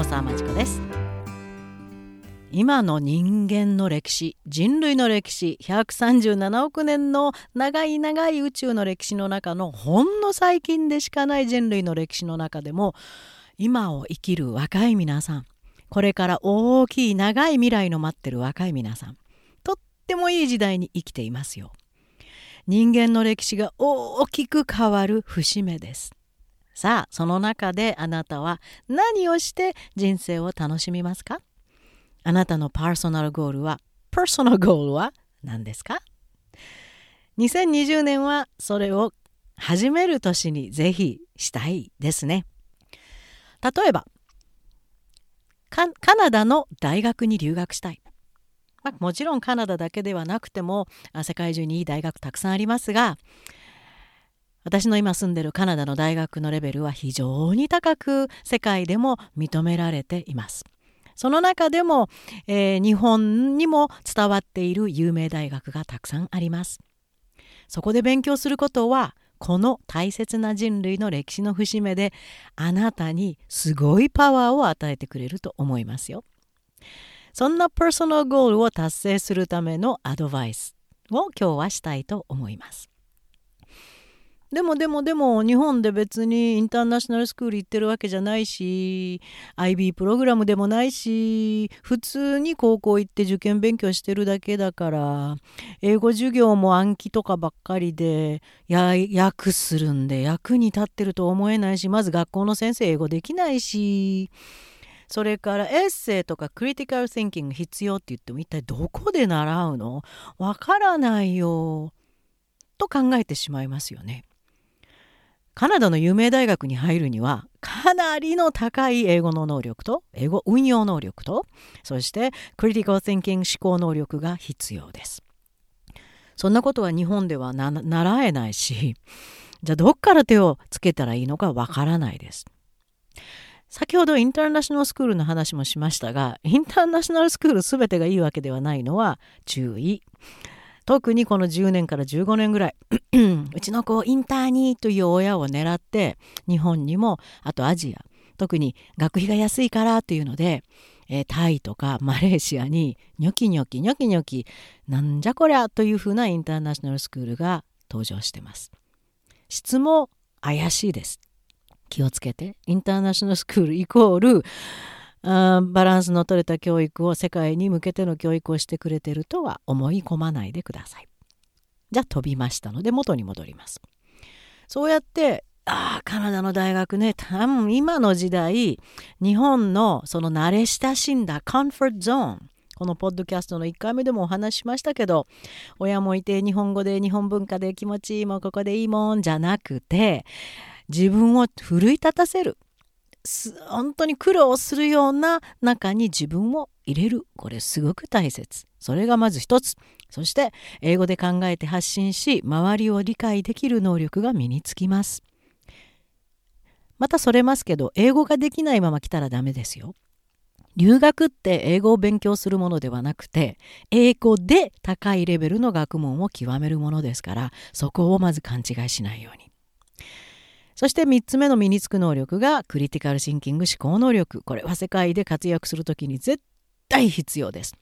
大沢まちこです今の人間の歴史人類の歴史137億年の長い長い宇宙の歴史の中のほんの最近でしかない人類の歴史の中でも今を生きる若い皆さんこれから大きい長い未来の待ってる若い皆さんとってもいい時代に生きていますよ。人間の歴史が大きく変わる節目です。さあその中であなたは何をして人生を楽しみますか？あなたのパーソナルゴールは、パーソナルゴールは何ですか ?2020 年はそれを始める年にぜひしたいですね。例えば、カナダの大学に留学したい。まあ、もちろんカナダだけではなくても世界中にいい大学たくさんありますが私の今住んでるカナダの大学のレベルは非常に高く世界でも認められています。その中でも、えー、日本にも伝わっている有名大学がたくさんあります。そこで勉強することはこの大切な人類の歴史の節目であなたにすごいパワーを与えてくれると思いますよ。そんなパーソナルゴールを達成するためのアドバイスを今日はしたいと思います。でもでもでも日本で別にインターナショナルスクール行ってるわけじゃないし IB プログラムでもないし普通に高校行って受験勉強してるだけだから英語授業も暗記とかばっかりでや訳するんで役に立ってると思えないしまず学校の先生英語できないしそれからエッセイとかクリティカル・シンキング必要って言っても一体どこで習うの？わからないよと考えてしまいますよね。カナダの有名大学に入るにはかなりの高い英語の能力と英語運用能力とそしてクリティカル・シンキング思考能力が必要です。そんなことは日本では習えないしじゃあどっから手をつけたらいいのかわからないです。先ほどインターナショナルスクールの話もしましたがインターナショナルスクール全てがいいわけではないのは注意。特にこの10年から15年ぐらい うちの子をインターにという親を狙って日本にもあとアジア特に学費が安いからというので、えー、タイとかマレーシアにニョキニョキニョキニョキなんじゃこりゃというふうなインターナショナルスクールが登場してます。質も怪しいです。気をつけてインターナショナルスクールイコールバランスの取れた教育を世界に向けての教育をしてくれてるとは思い込まないでください。じゃあ飛びましたので元に戻ります。そうやってああカナダの大学ね多分今の時代日本のその慣れ親しんだコンフォートゾーンこのポッドキャストの1回目でもお話ししましたけど親もいて日本語で日本文化で気持ちいいもここでいいもんじゃなくて自分を奮い立たせる本当に苦労するような中に自分を入れる。これすごく大切。それがまず一つ。そして英語で考えて発信し周りを理解できる能力が身につきます。またそれますけど英語ができないまま来たらダメですよ。留学って英語を勉強するものではなくて英語で高いレベルの学問を極めるものですからそこをまず勘違いしないように。そして3つ目の身につく能力がクリティカルシンキング思考能力。これは世界で活躍する時に絶対必要です。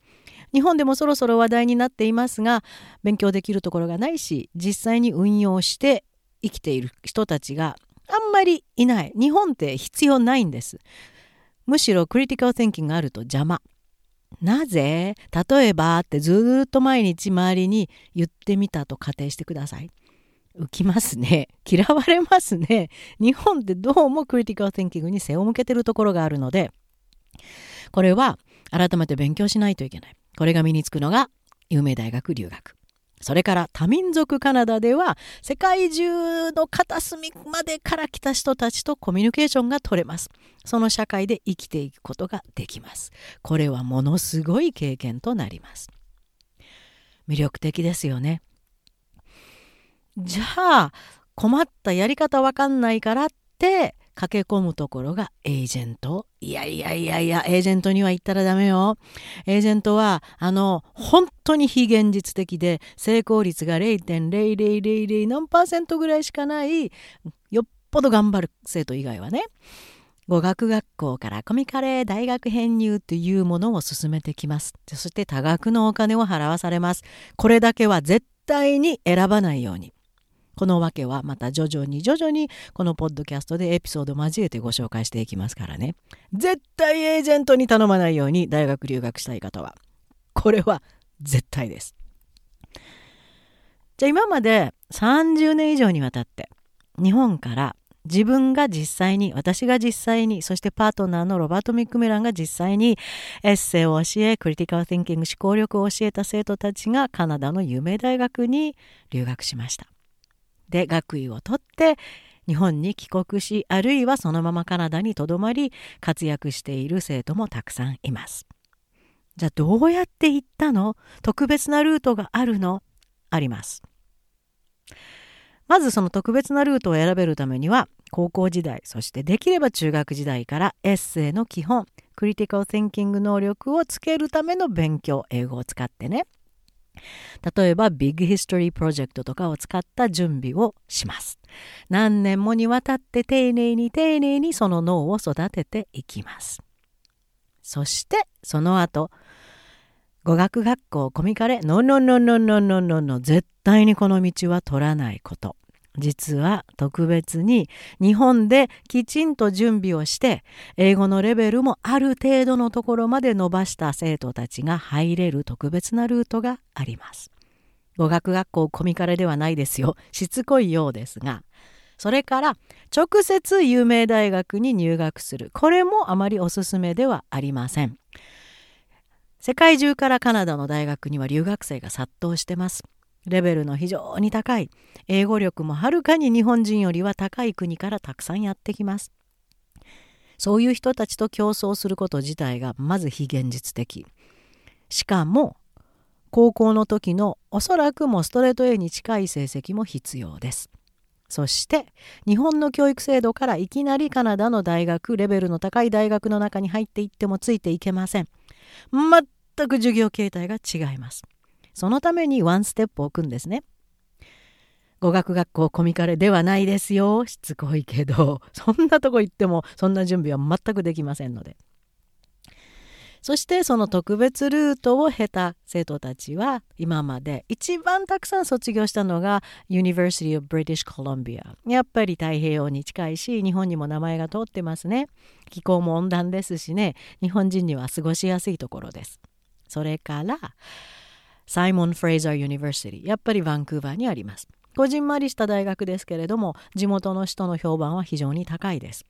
日本でもそろそろ話題になっていますが勉強できるところがないし実際に運用して生きている人たちがあんまりいない。日本って必要ないんです。むしろクリティカル・シンキングがあると邪魔。なぜ？例えばってずっと毎日周りに言ってみたと仮定してください。浮きますね。嫌われますね。日本ってどうもクリティカル・テンキングに背を向けてるところがあるのでこれは改めて勉強しないといけない。これが身につくのが有名大学留学。それから多民族カナダでは世界中の片隅までから来た人たちとコミュニケーションが取れます。その社会で生きていくことができます。これはものすごい経験となります。魅力的ですよね。じゃあ困ったやり方わかんないからって駆け込むところがエージェントいやいやいやいやエージェントには行ったらダメよエージェントはあの本当に非現実的で成功率が0.0000何パーセントぐらいしかないよっぽど頑張る生徒以外はね語学学校からコミカレー大学編入というものを進めてきます。そして多額のお金を払わされます。これだけは絶対に選ばないように。このわけはまた徐々に徐々にこのポッドキャストでエピソード交えてご紹介していきますからね。絶対エージェントに頼まないように大学留学したい方は。これは絶対です。じゃあ今まで30年以上にわたって日本から自分が実際に私が実際にそしてパートナーのロバート・ミック・メランが実際にエッセイを教えクリティカル・ティンキング思考力を教えた生徒たちがカナダの有名大学に留学しました。で学位を取って日本に帰国しあるいはそのままカナダにとどまり活躍している生徒もたくさんいます。じゃあどうやって行ったの？特別なルートがあるの？あります。まずその特別なルートを選べるためには高校時代そしてできれば中学時代からエッセイの基本クリティカル・ティンキング能力をつけるための勉強英語を使ってね例えば Big History Project とかを使った準備をします。何年もにわたって丁寧に丁寧にその脳を育てていきます。そしてその後語学学校コミカレノンノンノンノンノンノンノン絶対にこの道は取らないこと。実は特別に日本できちんと準備をして英語のレベルもある程度のところまで伸ばした生徒たちが入れる特別なルートがあります。語学学校コミカレではないですよ。しつこいようですが。それから直接有名大学に入学する。これもあまりおすすめではありません。世界中からカナダの大学には留学生が殺到してます。レベルの非常に高い。英語力もはるかに日本人よりは高い国からたくさんやってきます。そういう人たちと競争すること自体がまず非現実的。しかも高校の時のおそらくもストレート A に近い成績も必要です。そして日本の教育制度からいきなりカナダの大学レベルの高い大学の中に入っていってもついていけません。全く授業形態が違います。そのためにワンステップ置くんですね。語学学校コミカレではないですよ。しつこいけど、そんなとこ行ってもそんな準備は全くできませんので。そしてその特別ルートを経た生徒たちは今まで一番たくさん卒業したのが University of British Columbia やっぱり太平洋に近いし日本にも名前が通ってますね気候も温暖ですしね日本人には過ごしやすいところですそれからサイモン・フレイザー・ユニバーシティやっぱりバンクーバーにあります。こじんまりした大学ですけれども地元の人の評判は非常に高いです。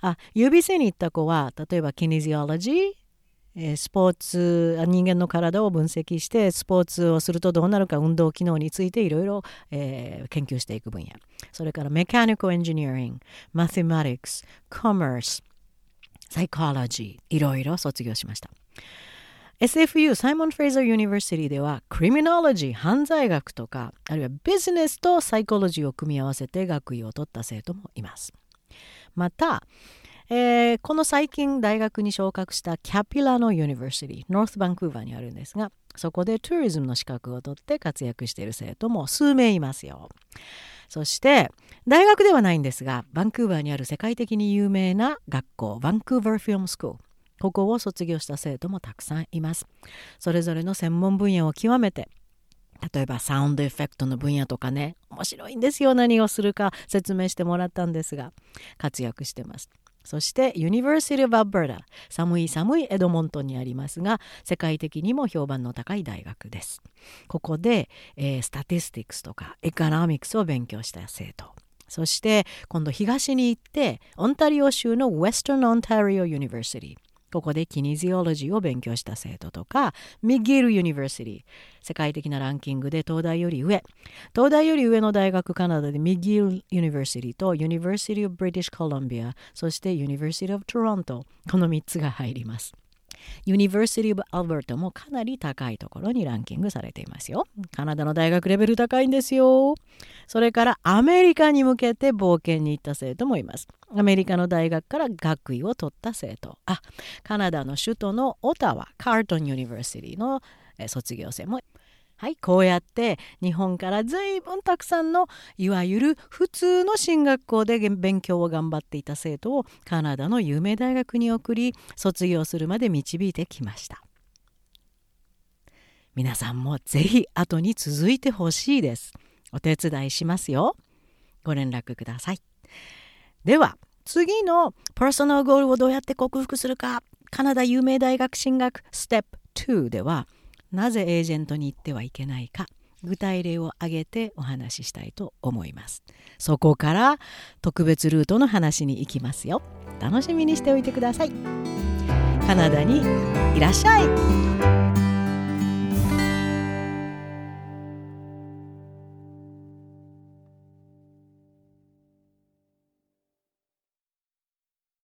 あ指背に行った子は例えば Kinesiology スポーツ人間の体を分析してスポーツをするとどうなるか運動機能についていろいろ研究していく分野。それから Mechanical Engineering Mathematics Commerce Psychology いろいろ卒業しました。SFU Simon Fraser University では Criminology 犯罪学とかあるいはビジネスとサイコロジーを組み合わせて学位を取った生徒もいます。また、えー、この最近大学に昇格した Capilano University ノースバンクーバーにあるんですがそこで Tourism の資格を取って活躍している生徒も数名いますよ。そして大学ではないんですがバンクーバーにある世界的に有名な学校 Vancouver Film School ここを卒業した生徒もたくさんいます。それぞれの専門分野を極めて例えば Sound Effect の分野とかね面白いんですよ何をするか説明してもらったんですが活躍してます。そして University of Alberta 寒い寒いエドモントンにありますが世界的にも評判の高い大学です。ここで、えー、 Statistics とか Economics を勉強した生徒そして今度東に行ってオンタリオ州の Western Ontario University ここで Kinesiology を勉強した生徒とか McGill University 世界的なランキングで東大より上。東大より上の大学カナダで McGill University と University of British Columbia そして University of Toronto。この3つが入ります。 University of Alberta もかなり高いところにランキングされていますよ。カナダの大学レベル高いんですよ。それからアメリカに向けて冒険に行った生徒もいます。アメリカの大学から学位を取った生徒。あ、カナダの首都のオタワ、 Carleton University の卒業生もはい、こうやって日本から随分たくさんのいわゆる普通の進学校で勉強を頑張っていた生徒をカナダの有名大学に送り卒業するまで導いてきました。皆さんもぜひ後に続いてほしいです。お手伝いしますよ。ご連絡ください。では次のパーソナルゴールをどうやって克服するかカナダ有名大学進学ステップ2ではなぜエージェントに行ってはいけないか具体例を挙げてお話ししたいと思います。そこから特別ルートの話に行きますよ。楽しみにしておいてください。カナダにいらっしゃい。